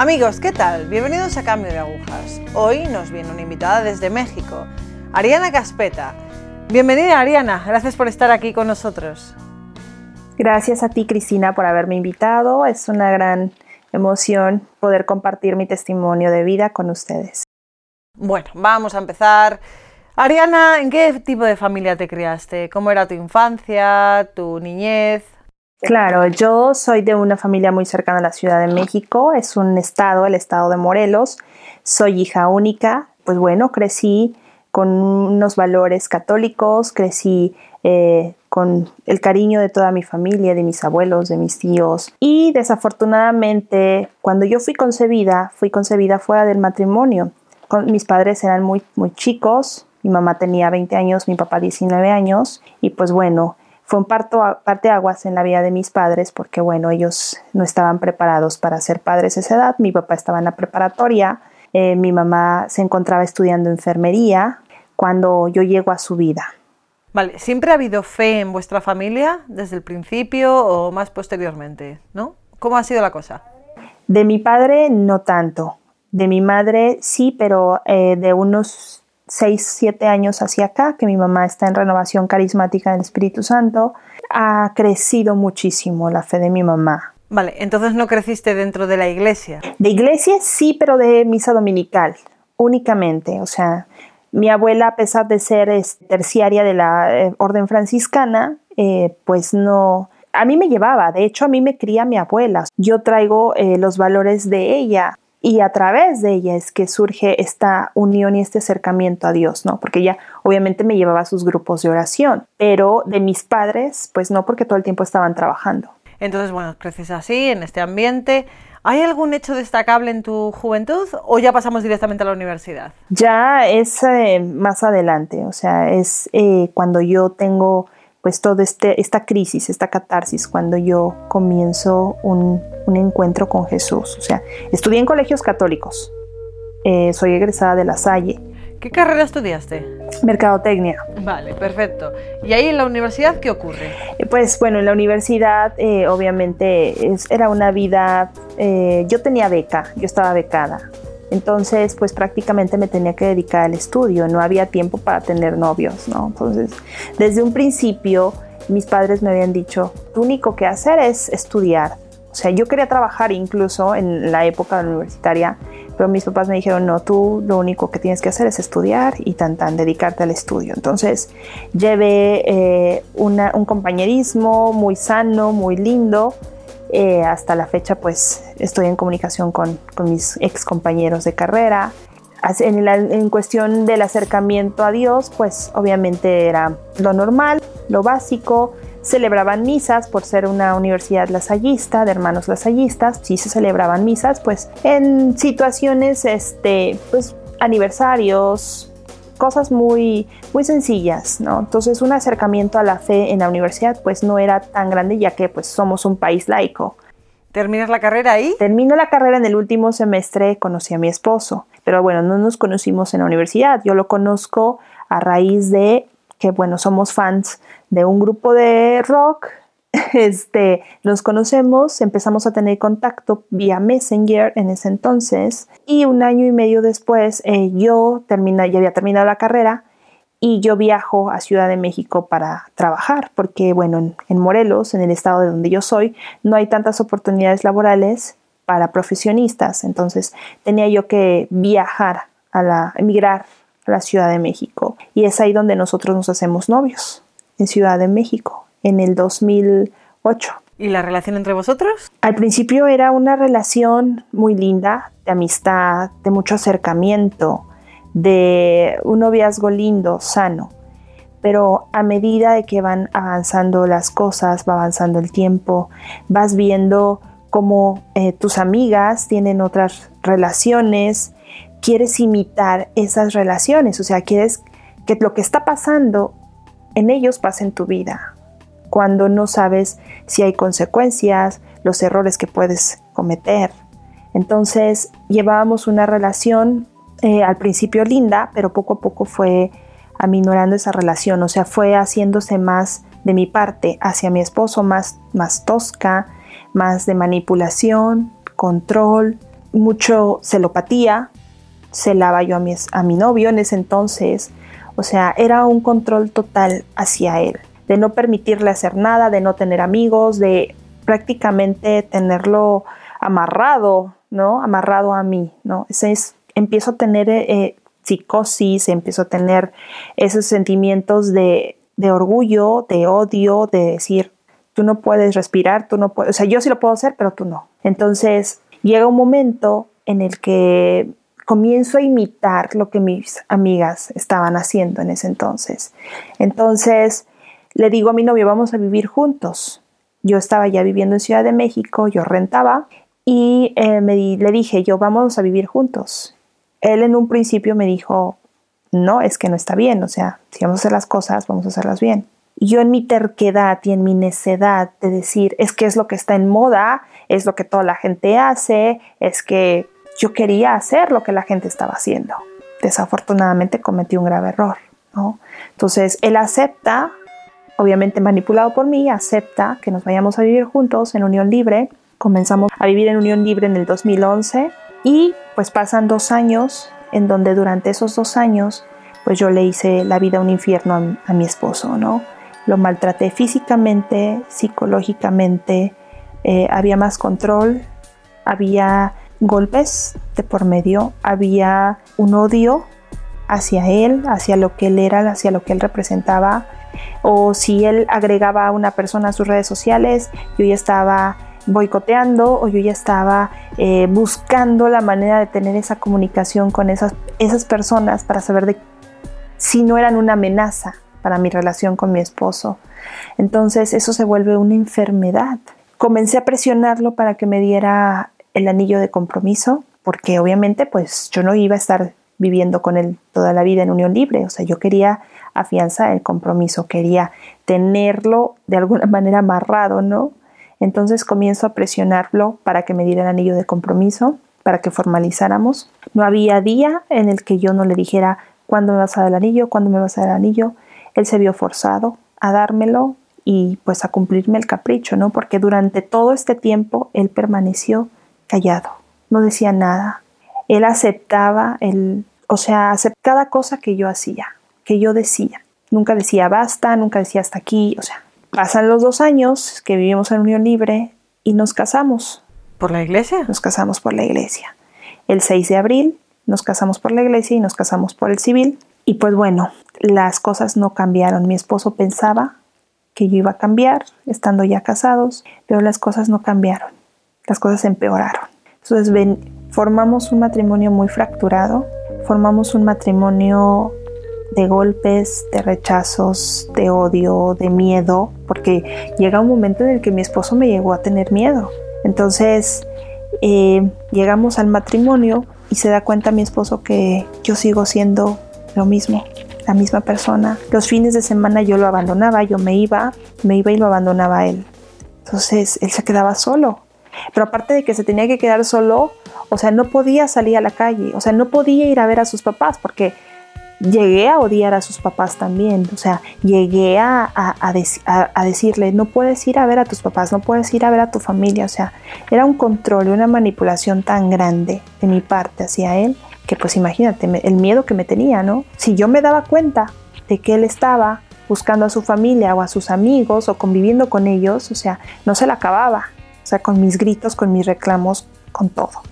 Amigos, ¿qué tal? Bienvenidos a Cambio de Agujas. Hoy nos viene una invitada desde México, Ariana Caspeta. Bienvenida Ariana, gracias por estar aquí con nosotros. Gracias a ti Cristina por haberme invitado, es una gran emoción poder compartir mi testimonio de vida con ustedes. Bueno, vamos a empezar. Ariana, ¿en qué tipo de familia te criaste? ¿Cómo era tu infancia, tu niñez? Claro, yo soy de una familia muy cercana a la Ciudad de México, es un estado, el estado de Morelos, soy hija única, pues bueno, crecí con unos valores católicos, crecí eh, con el cariño de toda mi familia, de mis abuelos, de mis tíos. Y desafortunadamente, cuando yo fui concebida, fui concebida fuera del matrimonio. mis padres eran muy, muy chicos, mi mamá tenía 20 años, mi papá 19 años, y pues bueno, fue un parto, parte aguas en la vida de mis padres porque, bueno, ellos no estaban preparados para ser padres a esa edad. Mi papá estaba en la preparatoria, eh, mi mamá se encontraba estudiando enfermería cuando yo llego a su vida. Vale, ¿siempre ha habido fe en vuestra familia desde el principio o más posteriormente? ¿No? ¿Cómo ha sido la cosa? De mi padre no tanto. De mi madre sí, pero eh, de unos 6, 7 años hacia acá, que mi mamá está en renovación carismática del Espíritu Santo, ha crecido muchísimo la fe de mi mamá. Vale, entonces no creciste dentro de la iglesia. De iglesia sí, pero de misa dominical, únicamente. O sea, mi abuela, a pesar de ser terciaria de la eh, orden franciscana, eh, pues no, a mí me llevaba, de hecho a mí me cría mi abuela. Yo traigo eh, los valores de ella y a través de ella es que surge esta unión y este acercamiento a Dios, ¿no? Porque ella obviamente me llevaba a sus grupos de oración, pero de mis padres, pues no, porque todo el tiempo estaban trabajando. Entonces, bueno, creces así, en este ambiente. ¿Hay algún hecho destacable en tu juventud o ya pasamos directamente a la universidad? Ya es eh, más adelante, o sea, es eh, cuando yo tengo pues toda este, esta crisis, esta catarsis, cuando yo comienzo un, encuentro con Jesús. O sea, estudié en colegios católicos, eh, soy egresada de La Salle. ¿Qué carrera estudiaste? Mercadotecnia. Vale, perfecto. ¿Y ahí en la universidad qué ocurre? Eh, pues bueno, en la universidad eh, obviamente era una vida, yo tenía beca, yo estaba becada. Entonces, pues prácticamente me tenía que dedicar al estudio, no había tiempo para tener novios, ¿no? Entonces, desde un principio, mis padres me habían dicho, lo único que hacer es estudiar. O sea, yo quería trabajar incluso en la época universitaria, pero mis papás me dijeron, no, tú lo único que tienes que hacer es estudiar y tan tan, dedicarte al estudio. Entonces, llevé eh, un compañerismo muy sano, muy lindo, eh, hasta la fecha pues estoy en comunicación con, mis ex compañeros de carrera. En, en, cuestión del acercamiento a Dios, pues obviamente era lo normal, lo básico. Celebraban misas por ser una universidad lasallista, de hermanos lasallistas. Sí se celebraban misas, pues en situaciones, este, pues aniversarios, cosas muy, muy sencillas, ¿no? Entonces un acercamiento a la fe en la universidad pues no era tan grande ya que pues somos un país laico. ¿Terminas la carrera ahí? Termino la carrera en el último semestre, conocí a mi esposo, pero bueno, no nos conocimos en la universidad, yo lo conozco a raíz de que bueno, somos fans de un grupo de rock este, nos conocemos, empezamos a tener contacto vía Messenger en ese entonces y un año y medio después eh, yo termina, ya había terminado la carrera y yo viajo a Ciudad de México para trabajar porque bueno, en, Morelos, en el estado de donde yo soy, no hay tantas oportunidades laborales para profesionistas, entonces tenía yo que viajar a la, emigrar la Ciudad de México y es ahí donde nosotros nos hacemos novios, en Ciudad de México en el 2008. ¿Y la relación entre vosotros? Al principio era una relación muy linda, de amistad, de mucho acercamiento, de un noviazgo lindo, sano. Pero a medida de que van avanzando las cosas, va avanzando el tiempo, vas viendo cómo eh, tus amigas tienen otras relaciones, quieres imitar esas relaciones, o sea, quieres que lo que está pasando en ellos pase en tu vida cuando no sabes si hay consecuencias, los errores que puedes cometer. Entonces llevábamos una relación eh, al principio linda, pero poco a poco fue aminorando esa relación, o sea, fue haciéndose más de mi parte hacia mi esposo, más, más tosca, más de manipulación, control, mucho celopatía, celaba yo a mi, a mi novio en ese entonces, o sea, era un control total hacia él, de no permitirle hacer nada, de no tener amigos, de prácticamente tenerlo amarrado, ¿no? Amarrado a mí, ¿no? es, empiezo a tener eh, psicosis, empiezo a tener esos sentimientos de, de orgullo, de odio, de decir, tú no puedes respirar, tú no puedes, o sea, yo sí lo puedo hacer, pero tú no. Entonces, llega un momento en el que comienzo a imitar lo que mis amigas estaban haciendo en ese entonces. Entonces, le digo a mi novio, vamos a vivir juntos. Yo estaba ya viviendo en Ciudad de México, yo rentaba y eh, me le dije, yo vamos a vivir juntos. Él en un principio me dijo, no, es que no está bien, o sea, si vamos a hacer las cosas, vamos a hacerlas bien. Yo en mi terquedad y en mi necedad de decir, es que es lo que está en moda, es lo que toda la gente hace, es que yo quería hacer lo que la gente estaba haciendo. Desafortunadamente cometí un grave error, ¿no? Entonces, él acepta, obviamente manipulado por mí, acepta que nos vayamos a vivir juntos en unión libre. Comenzamos a vivir en unión libre en el 2011 y pues pasan dos años en donde durante esos dos años pues yo le hice la vida un infierno a, mi esposo, ¿no? Lo maltraté físicamente, psicológicamente, eh, había más control, había golpes de por medio, había un odio hacia él, hacia lo que él era, hacia lo que él representaba, o si él agregaba a una persona a sus redes sociales, yo ya estaba boicoteando o yo ya estaba eh, buscando la manera de tener esa comunicación con esas, esas personas para saber si no eran una amenaza para mi relación con mi esposo. Entonces eso se vuelve una enfermedad. Comencé a presionarlo para que me diera el anillo de compromiso, porque obviamente pues yo no iba a estar viviendo con él toda la vida en unión libre, o sea, yo quería afianzar el compromiso, quería tenerlo de alguna manera amarrado, ¿no? Entonces comienzo a presionarlo para que me diera el anillo de compromiso, para que formalizáramos. No había día en el que yo no le dijera cuándo me vas a dar el anillo, cuándo me vas a dar el anillo. Él se vio forzado a dármelo y pues a cumplirme el capricho, ¿no? Porque durante todo este tiempo él permaneció callado, no decía nada. Él aceptaba el, o sea, aceptaba cada cosa que yo hacía, que yo decía. Nunca decía basta, nunca decía hasta aquí, o sea, Pasan los dos años que vivimos en unión libre y nos casamos. ¿Por la iglesia? Nos casamos por la iglesia. El 6 de abril nos casamos por la iglesia y nos casamos por el civil. Y pues bueno, las cosas no cambiaron. Mi esposo pensaba que yo iba a cambiar estando ya casados, pero las cosas no cambiaron. Las cosas empeoraron. Entonces formamos un matrimonio muy fracturado, formamos un matrimonio de golpes, de rechazos, de odio, de miedo, porque llega un momento en el que mi esposo me llegó a tener miedo. Entonces eh, llegamos al matrimonio y se da cuenta mi esposo que yo sigo siendo lo mismo, la misma persona. Los fines de semana yo lo abandonaba, yo me iba, me iba y lo abandonaba él. Entonces él se quedaba solo. Pero aparte de que se tenía que quedar solo, o sea, no podía salir a la calle, o sea, no podía ir a ver a sus papás porque llegué a odiar a sus papás también, o sea, llegué a, a, decirle, no puedes ir a ver a tus papás, no puedes ir a ver a tu familia, o sea, era un control y una manipulación tan grande de mi parte hacia él, que pues imagínate el miedo que me tenía, ¿no? Si yo me daba cuenta de que él estaba buscando a su familia o a sus amigos o conviviendo con ellos, o sea, no se la acababa, o sea, con mis gritos, con mis reclamos, con todo.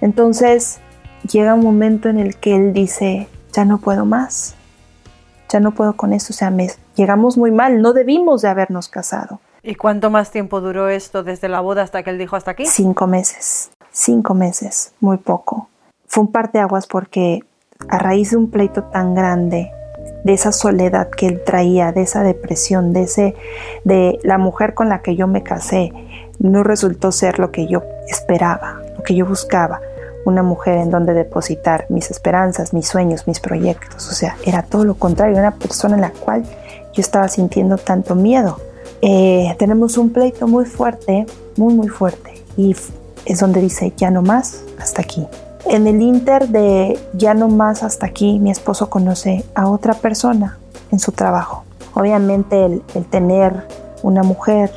Entonces, llega un momento en el que él dice, ya no puedo más, ya no puedo con esto, o sea, me, llegamos muy mal, no debimos de habernos casado. ¿Y cuánto más tiempo duró esto desde la boda hasta que él dijo hasta aquí? Cinco meses, cinco meses, muy poco. Fue un parteaguas porque a raíz de un pleito tan grande, de esa soledad que él traía, de esa depresión, de ese, de la mujer con la que yo me casé, no resultó ser lo que yo esperaba, lo que yo buscaba una mujer en donde depositar mis esperanzas, mis sueños, mis proyectos. O sea, era todo lo contrario, una persona en la cual yo estaba sintiendo tanto miedo. Eh, tenemos un pleito muy fuerte, muy, muy fuerte. Y es donde dice, ya no más, hasta aquí. En el inter de ya no más hasta aquí, mi esposo conoce a otra persona en su trabajo. Obviamente el, el tener una mujer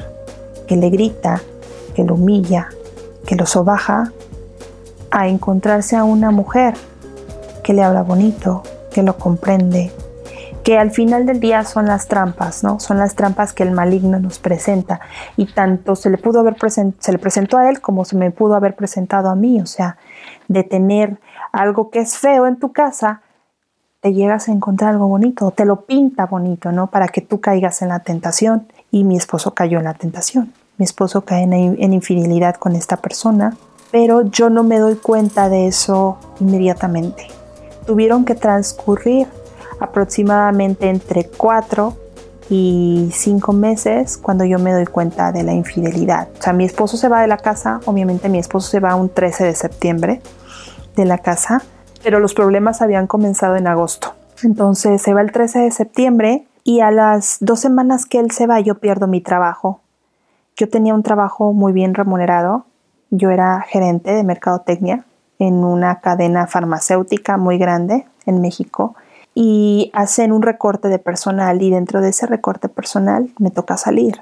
que le grita, que lo humilla, que lo sobaja, a encontrarse a una mujer que le habla bonito, que lo comprende, que al final del día son las trampas, ¿no? Son las trampas que el maligno nos presenta y tanto se le pudo haber se le presentó a él como se me pudo haber presentado a mí, o sea, de tener algo que es feo en tu casa, te llegas a encontrar algo bonito, te lo pinta bonito, ¿no? Para que tú caigas en la tentación y mi esposo cayó en la tentación. Mi esposo cae en, infidelidad con esta persona, pero yo no me doy cuenta de eso inmediatamente. Tuvieron que transcurrir aproximadamente entre cuatro y cinco meses cuando yo me doy cuenta de la infidelidad. O sea, mi esposo se va de la casa, obviamente mi esposo se va un 13 de septiembre de la casa, pero los problemas habían comenzado en agosto. Entonces se va el 13 de septiembre y a las dos semanas que él se va yo pierdo mi trabajo. Yo tenía un trabajo muy bien remunerado, yo era gerente de mercadotecnia en una cadena farmacéutica muy grande en México y hacen un recorte de personal y dentro de ese recorte personal me toca salir.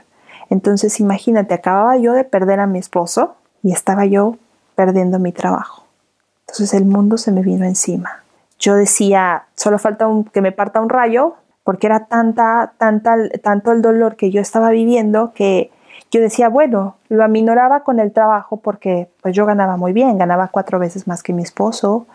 Entonces imagínate, acababa yo de perder a mi esposo y estaba yo perdiendo mi trabajo. Entonces el mundo se me vino encima. Yo decía, solo falta que me parta un rayo, porque era tanta, tanta, tanto el dolor que yo estaba viviendo que yo decía, bueno, lo aminoraba con el trabajo porque pues yo ganaba muy bien, ganaba cuatro veces más que mi esposo,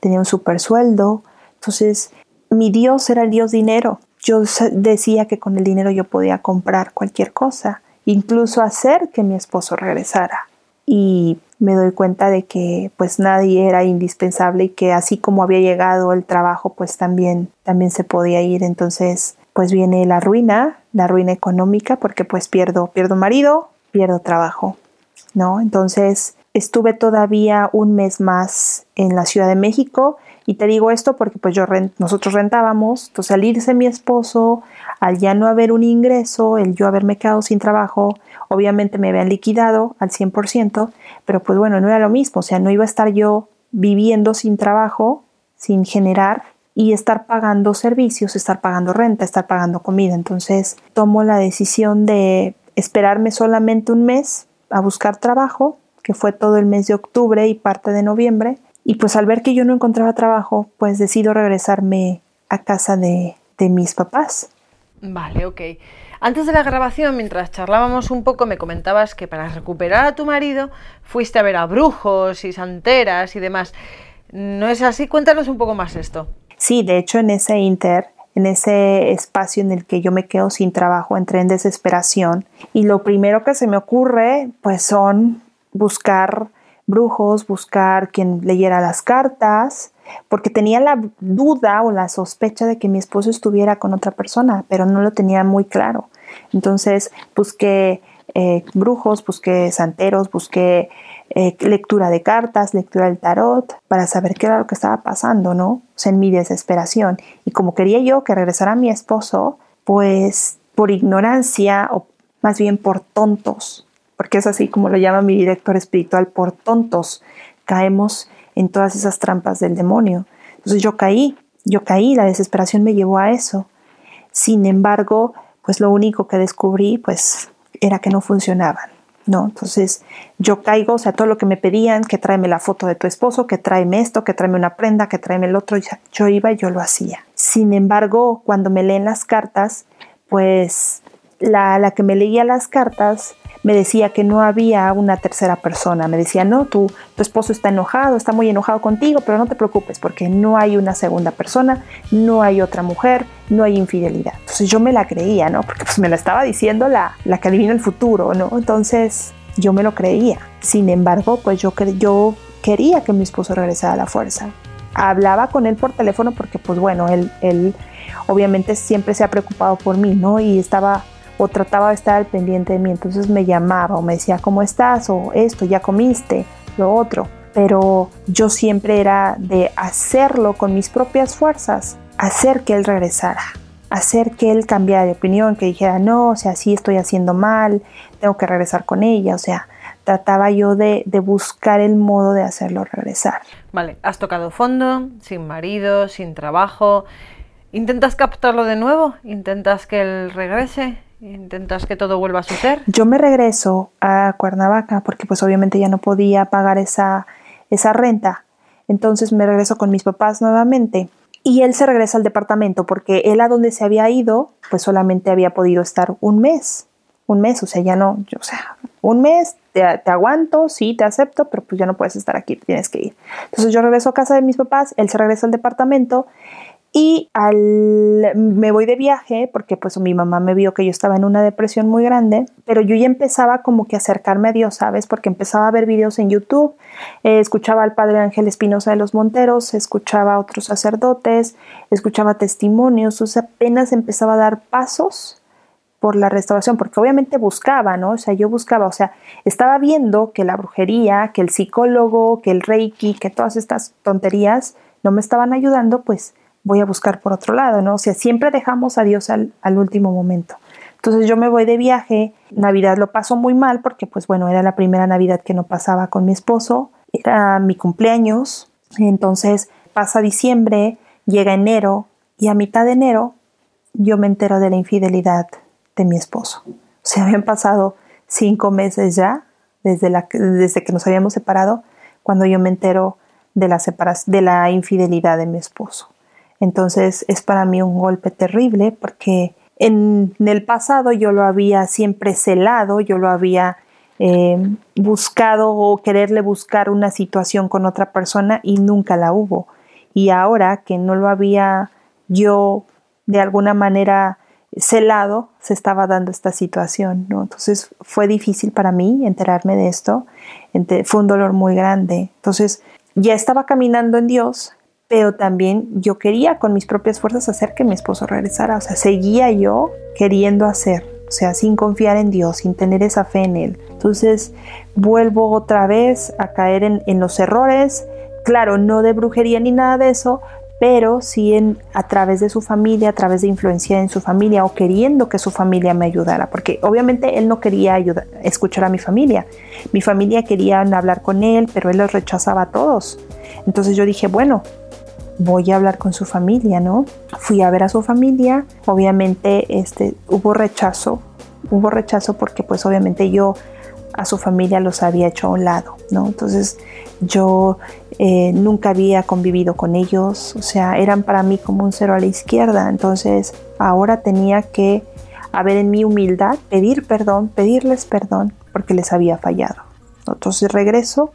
tenía un super sueldo, entonces mi Dios era el Dios dinero. Yo decía que con el dinero yo podía comprar cualquier cosa, incluso hacer que mi esposo regresara. Y me doy cuenta de que pues nadie era indispensable y que así como había llegado el trabajo pues también también se podía ir entonces pues viene la ruina la ruina económica porque pues pierdo pierdo marido pierdo trabajo no entonces estuve todavía un mes más en la Ciudad de México y te digo esto porque pues yo nosotros rentábamos, entonces al irse mi esposo, al ya no haber un ingreso, el yo haberme quedado sin trabajo, obviamente me habían liquidado al 100%, pero pues bueno, no era lo mismo, o sea, no iba a estar yo viviendo sin trabajo, sin generar y estar pagando servicios, estar pagando renta, estar pagando comida. Entonces tomo la decisión de esperarme solamente un mes a buscar trabajo, que fue todo el mes de octubre y parte de noviembre, y pues al ver que yo no encontraba trabajo, pues decido regresarme a casa de, de mis papás. Vale, ok. Antes de la grabación, mientras charlábamos un poco, me comentabas que para recuperar a tu marido fuiste a ver a brujos y santeras y demás. ¿No es así? Cuéntanos un poco más esto. Sí, de hecho en ese inter, en ese espacio en el que yo me quedo sin trabajo, entré en desesperación y lo primero que se me ocurre pues son buscar brujos, buscar quien leyera las cartas, porque tenía la duda o la sospecha de que mi esposo estuviera con otra persona, pero no lo tenía muy claro. Entonces busqué eh, brujos, busqué santeros, busqué eh, lectura de cartas, lectura del tarot, para saber qué era lo que estaba pasando, ¿no? O sea, en mi desesperación. Y como quería yo que regresara mi esposo, pues por ignorancia o más bien por tontos, porque es así como lo llama mi director espiritual, por tontos caemos en todas esas trampas del demonio. Entonces yo caí, yo caí, la desesperación me llevó a eso. Sin embargo, pues lo único que descubrí pues era que no funcionaban. ¿No? Entonces yo caigo, o sea, todo lo que me pedían, que tráeme la foto de tu esposo, que tráeme esto, que tráeme una prenda, que tráeme el otro, yo iba y yo lo hacía. Sin embargo, cuando me leen las cartas, pues la, la que me leía las cartas me decía que no había una tercera persona. Me decía, no, tu, tu esposo está enojado, está muy enojado contigo, pero no te preocupes porque no hay una segunda persona, no hay otra mujer, no hay infidelidad. Entonces yo me la creía, ¿no? Porque pues me lo estaba diciendo la, la que adivina el futuro, ¿no? Entonces yo me lo creía. Sin embargo, pues yo, yo quería que mi esposo regresara a la fuerza. Hablaba con él por teléfono porque, pues bueno, él, él obviamente siempre se ha preocupado por mí, ¿no? Y estaba o trataba de estar al pendiente de mí. Entonces me llamaba o me decía, ¿cómo estás? O esto, ya comiste, lo otro. Pero yo siempre era de hacerlo con mis propias fuerzas, hacer que él regresara, hacer que él cambiara de opinión, que dijera, no, o sea, sí estoy haciendo mal, tengo que regresar con ella, o sea, trataba yo de, de, buscar el modo de hacerlo regresar. Vale, has tocado fondo, sin marido, sin trabajo. ¿Intentas captarlo de nuevo? ¿Intentas que él regrese? ¿Intentas que todo vuelva a suceder? Yo me regreso a Cuernavaca porque pues obviamente ya no podía pagar esa, esa renta. Entonces me regreso con mis papás nuevamente y él se regresa al departamento porque él a donde se había ido, pues solamente había podido estar un mes. Un mes, o sea, ya no, o sea, un mes, te, te, aguanto, sí, te acepto, pero pues ya no puedes estar aquí, tienes que ir. Entonces yo regreso a casa de mis papás, él se regresa al departamento y al, me voy de viaje porque pues mi mamá me vio que yo estaba en una depresión muy grande, pero yo ya empezaba como que acercarme a Dios, ¿sabes? Porque empezaba a ver videos en YouTube, eh, escuchaba al padre Ángel Espinosa de los Monteros, escuchaba a otros sacerdotes, escuchaba testimonios, o apenas empezaba a dar pasos por la restauración, porque obviamente buscaba, ¿no? O sea, yo buscaba, o sea, estaba viendo que la brujería, que el psicólogo, que el reiki, que todas estas tonterías no me estaban ayudando, pues voy a buscar por otro lado, ¿no? O sea, siempre dejamos a Dios al, último momento. Entonces yo me voy de viaje, Navidad lo paso muy mal porque pues bueno, era la primera Navidad que no pasaba con mi esposo, era mi cumpleaños, entonces pasa diciembre, llega enero y a mitad de enero yo me entero de la infidelidad de mi esposo. O sea, habían pasado cinco meses ya desde, que nos habíamos separado cuando yo me entero de la, de la infidelidad de mi esposo. Entonces es para mí un golpe terrible porque en, el pasado yo lo había siempre celado, yo lo había eh, buscado o quererle buscar una situación con otra persona y nunca la hubo. Y ahora que no lo había yo de alguna manera celado, se estaba dando esta situación, ¿no? Entonces fue difícil para mí enterarme de esto, fue un dolor muy grande. Entonces ya estaba caminando en Dios, pero también yo quería con mis propias fuerzas hacer que mi esposo regresara, o sea, seguía yo queriendo hacer, o sea, sin confiar en Dios, sin tener esa fe en Él. Entonces vuelvo otra vez a caer en, los errores, claro, no de brujería ni nada de eso, pero sí en, a través de su familia, a través de influencia en su familia o queriendo que su familia me ayudara, porque obviamente él no quería ayudar, escuchar a mi familia. Mi familia quería hablar con él, pero él los rechazaba a todos. Entonces yo dije, bueno, voy a hablar con su familia, ¿no? Fui a ver a su familia, obviamente este, hubo rechazo, hubo rechazo porque pues obviamente yo a su familia los había hecho a un lado, ¿no? Entonces yo eh, nunca había convivido con ellos, o sea, eran para mí como un cero a la izquierda, entonces ahora tenía que haber en mi humildad, pedir perdón, pedirles perdón porque les había fallado. Entonces regreso,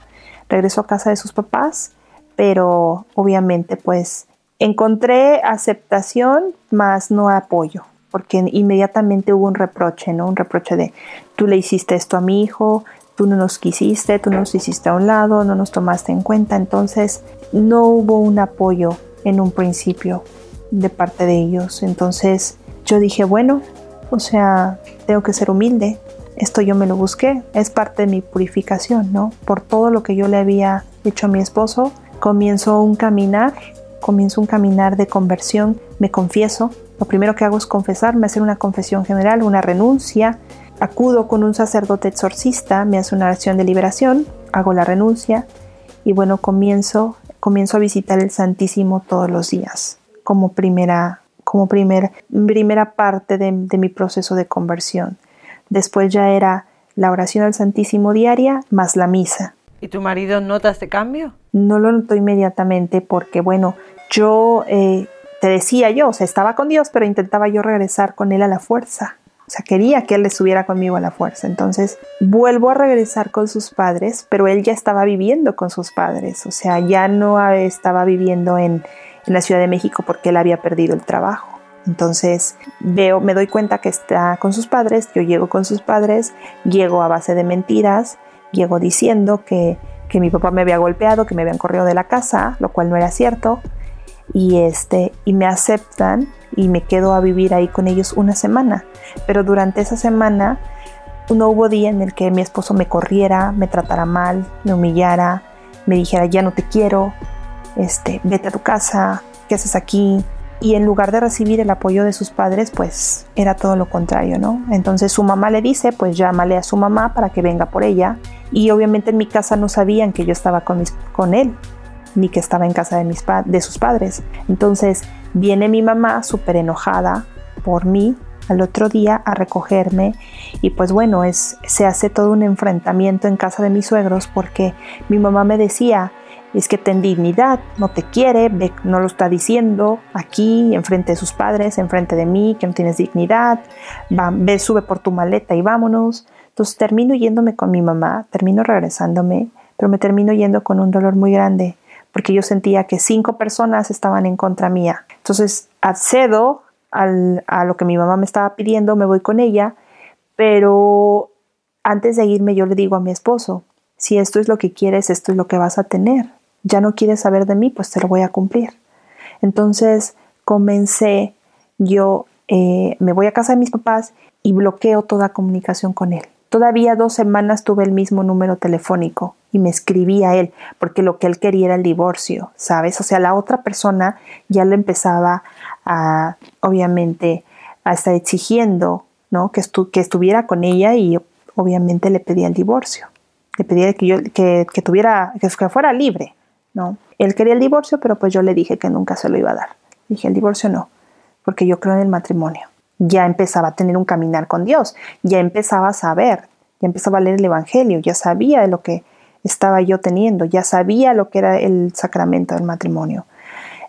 regreso a casa de sus papás, pero obviamente pues encontré aceptación más no apoyo, porque inmediatamente hubo un reproche, ¿no? Un reproche de tú le hiciste esto a mi hijo, tú no nos quisiste, tú nos hiciste a un lado, no nos tomaste en cuenta, entonces no hubo un apoyo en un principio de parte de ellos. Entonces yo dije, bueno, o sea, tengo que ser humilde, esto yo me lo busqué, es parte de mi purificación, ¿no? Por todo lo que yo le había hecho a mi esposo, comienzo un caminar, comienzo un caminar de conversión, me confieso, lo primero que hago es confesarme, hacer una confesión general, una renuncia, acudo con un sacerdote exorcista, me hace una oración de liberación, hago la renuncia y bueno, comienzo, comienzo a visitar el Santísimo todos los días como primera, como primer, primera parte de, de mi proceso de conversión. Después ya era la oración al Santísimo diaria más la misa. ¿Y tu marido nota este cambio? No lo notó inmediatamente porque, bueno, yo eh, te decía yo, o sea, estaba con Dios, pero intentaba yo regresar con Él a la fuerza. O sea, quería que Él estuviera conmigo a la fuerza. Entonces, vuelvo a regresar con sus padres, pero Él ya estaba viviendo con sus padres. O sea, ya no estaba viviendo en, en la Ciudad de México porque Él había perdido el trabajo. Entonces veo, me doy cuenta que está con sus padres, yo llego con sus padres, llego a base de mentiras, Llego diciendo que, que mi papá me había golpeado, que me habían corrido de la casa, lo cual no era cierto. Y, este, y me aceptan y me quedo a vivir ahí con ellos una semana. Pero durante esa semana no hubo día en el que mi esposo me corriera, me tratara mal, me humillara, me dijera ya no te quiero, este, vete a tu casa, ¿qué haces aquí? Y en lugar de recibir el apoyo de sus padres, pues era todo lo contrario, ¿no? Entonces su mamá le dice, pues llámale a su mamá para que venga por ella. Y obviamente en mi casa no sabían que yo estaba con, con él, ni que estaba en casa de, mis de sus padres. Entonces viene mi mamá súper enojada por mí al otro día a recogerme y pues bueno, es, se hace todo un enfrentamiento en casa de mis suegros porque mi mamá me decía, es que ten dignidad, no te quiere, no lo está diciendo aquí, enfrente de sus padres, enfrente de mí, que no tienes dignidad, va, ve, sube por tu maleta y vámonos. Entonces termino yéndome con mi mamá, termino regresándome, pero me termino yendo con un dolor muy grande, porque yo sentía que cinco personas estaban en contra mía. Entonces accedo a lo que mi mamá me estaba pidiendo, me voy con ella, pero antes de irme yo le digo a mi esposo, si esto es lo que quieres, esto es lo que vas a tener. Ya no quieres saber de mí, pues te lo voy a cumplir. Entonces comencé, yo eh, me voy a casa de mis papás y bloqueo toda comunicación con él. Todavía dos semanas tuve el mismo número telefónico y me escribí a él porque lo que él quería era el divorcio, ¿sabes? O sea, la otra persona ya le empezaba a, obviamente, a estar exigiendo, ¿no? Que, que estuviera con ella y obviamente le pedía el divorcio. Le pedía que yo, que, tuviera, que fuera libre, ¿no? Él quería el divorcio, pero pues yo le dije que nunca se lo iba a dar. Dije, el divorcio no, porque yo creo en el matrimonio. Ya empezaba a tener un caminar con Dios, ya empezaba a saber, ya empezaba a leer el Evangelio, ya sabía lo que estaba yo teniendo, ya sabía lo que era el sacramento del matrimonio.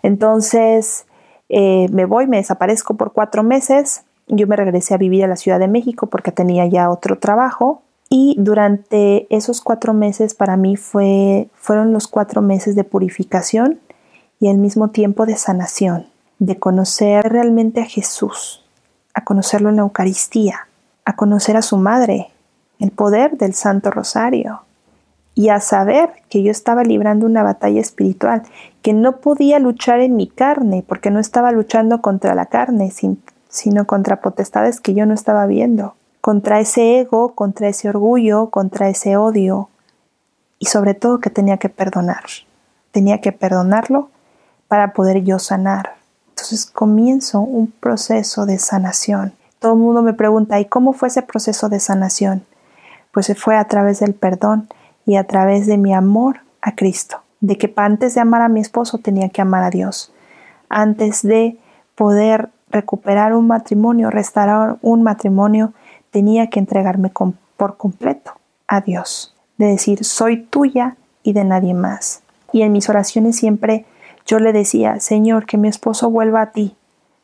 Entonces, eh, me voy, me desaparezco por cuatro meses, yo me regresé a vivir a la Ciudad de México porque tenía ya otro trabajo y durante esos cuatro meses para mí fue, fueron los cuatro meses de purificación y al mismo tiempo de sanación, de conocer realmente a Jesús, a conocerlo en la Eucaristía, a conocer a su madre, el poder del Santo Rosario y a saber que yo estaba librando una batalla espiritual, que no podía luchar en mi carne, porque no estaba luchando contra la carne, sino contra potestades que yo no estaba viendo contra ese ego, contra ese orgullo, contra ese odio y sobre todo que tenía que perdonar. Tenía que perdonarlo para poder yo sanar. Entonces comienzo un proceso de sanación. Todo el mundo me pregunta, ¿y cómo fue ese proceso de sanación? Pues se fue a través del perdón y a través de mi amor a Cristo. De que antes de amar a mi esposo tenía que amar a Dios. Antes de poder recuperar un matrimonio, restaurar un matrimonio, tenía que entregarme por completo a Dios, de decir, soy tuya y de nadie más. Y en mis oraciones siempre yo le decía, Señor, que mi esposo vuelva a ti,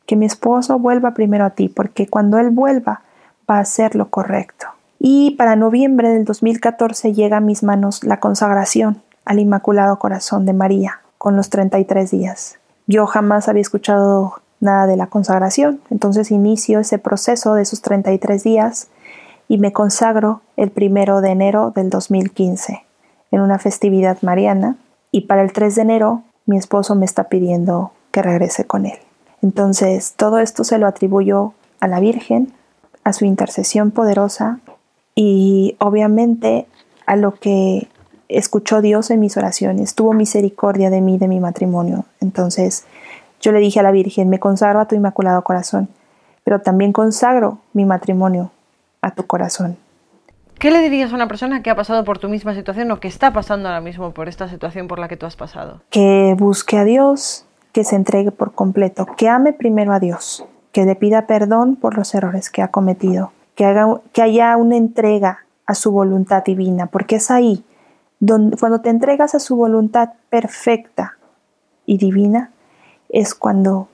que mi esposo vuelva primero a ti, porque cuando él vuelva va a ser lo correcto. Y para noviembre del 2014 llega a mis manos la consagración al Inmaculado Corazón de María, con los 33 días. Yo jamás había escuchado nada de la consagración. Entonces inicio ese proceso de esos 33 días y me consagro el primero de enero del 2015 en una festividad mariana y para el 3 de enero mi esposo me está pidiendo que regrese con él. Entonces todo esto se lo atribuyo a la Virgen, a su intercesión poderosa y obviamente a lo que escuchó Dios en mis oraciones, tuvo misericordia de mí, de mi matrimonio. Entonces, yo le dije a la Virgen, me consagro a tu inmaculado corazón, pero también consagro mi matrimonio a tu corazón. ¿Qué le dirías a una persona que ha pasado por tu misma situación o que está pasando ahora mismo por esta situación por la que tú has pasado? Que busque a Dios, que se entregue por completo, que ame primero a Dios, que le pida perdón por los errores que ha cometido, que, haga, que haya una entrega a su voluntad divina, porque es ahí, donde, cuando te entregas a su voluntad perfecta y divina, es cuando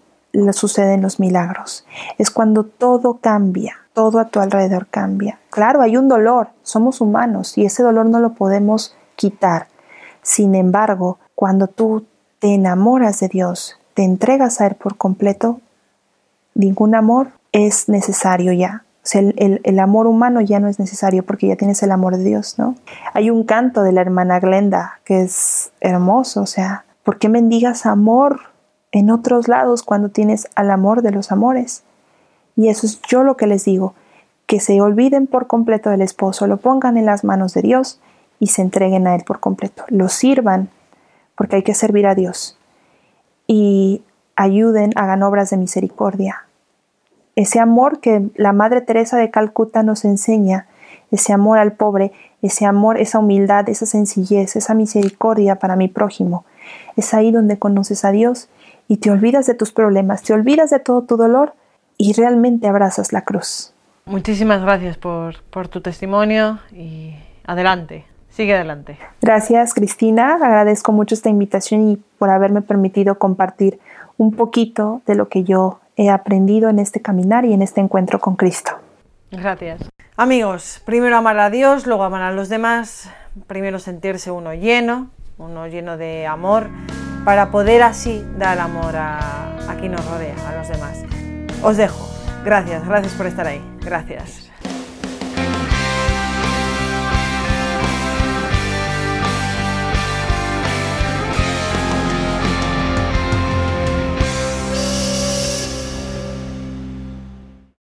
suceden los milagros, es cuando todo cambia, todo a tu alrededor cambia. Claro, hay un dolor, somos humanos y ese dolor no lo podemos quitar. Sin embargo, cuando tú te enamoras de Dios, te entregas a Él por completo, ningún amor es necesario ya. O sea, el, el, amor humano ya no es necesario porque ya tienes el amor de Dios, ¿no? Hay un canto de la hermana Glenda que es hermoso, o sea, ¿por qué mendigas amor en otros lados cuando tienes al amor de los amores. Y eso es yo lo que les digo, que se olviden por completo del esposo, lo pongan en las manos de Dios y se entreguen a Él por completo. Lo sirvan, porque hay que servir a Dios. Y ayuden, hagan obras de misericordia. Ese amor que la Madre Teresa de Calcuta nos enseña, ese amor al pobre, ese amor, esa humildad, esa sencillez, esa misericordia para mi prójimo. Es ahí donde conoces a Dios y te olvidas de tus problemas, te olvidas de todo tu dolor y realmente abrazas la cruz. Muchísimas gracias por, por tu testimonio y adelante. Sigue adelante. Gracias, Cristina. Agradezco mucho esta invitación y por haberme permitido compartir un poquito de lo que yo he aprendido en este caminar y en este encuentro con Cristo. Gracias. Amigos, primero amar a Dios, luego amar a los demás, primero sentirse uno lleno, uno lleno de amor, para poder así dar amor a, quien nos rodea, a los demás. Os dejo. Gracias, gracias por estar ahí. Gracias.